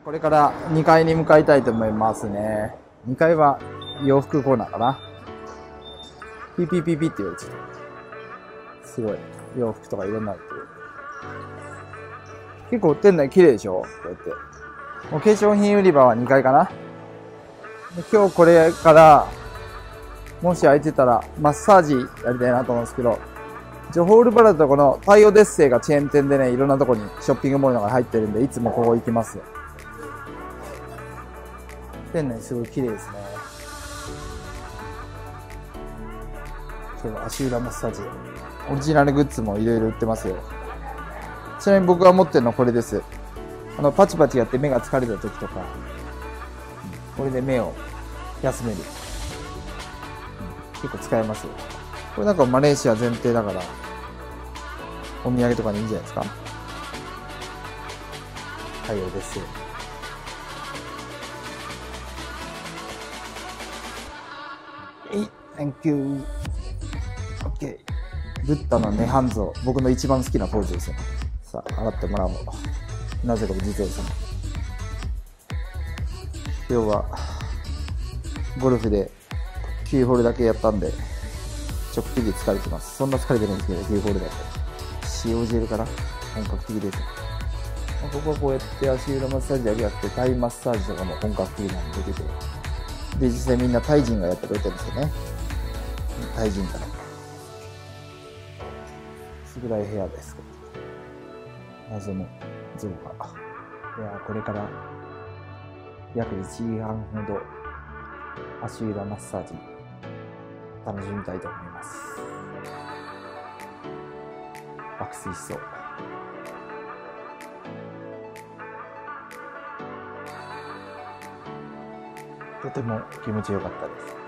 これから2階に向かいたいと思いますね。2階は洋服コーナーかな。ピピピピって言われち。すごい。洋服とかいろんなのって。結構店内綺麗でしょ？こうやって。お化粧品売り場は2階かな。今日これから、もし空いてたらマッサージやりたいなと思うんですけど、ジョホールバラとこの太陽デッセイがチェーン店でね、いろんなとこにショッピングモールのが入ってるんで、いつもここ行きますよ。店内すごい綺麗ですね。今日足裏マッサージ。オリジナルグッズもいろいろ売ってますよ。ちなみに僕が持ってるのはこれです。あの、パチパチやって目が疲れた時とか、これで目を休める。結構使えますよ。これなんかマレーシア前提だから、お土産とかにいいんじゃないですか？対応です。い Thank you. OK。ブッダの涅槃像、僕の一番好きなポーズですよ。さあ、洗ってもらおう。なぜか実ですね。今日は、ゴルフで9ホールだけやったんで、ちょっぴり疲れてます。そんな疲れてるんですけど、9ホールだと。塩汁かな本格的です。ここはこうやって足裏マッサージだけじゃなくて、タイマッサージとかも本格的なんで出てて。で、実際みんなタイ人がやってくれてるんですよね。タイ人から。すぐらい部屋です。謎の像が。いや、これから約1時間ほど足裏マッサージ楽しみたいと思います。爆睡しそう。とても気持ちよかったです。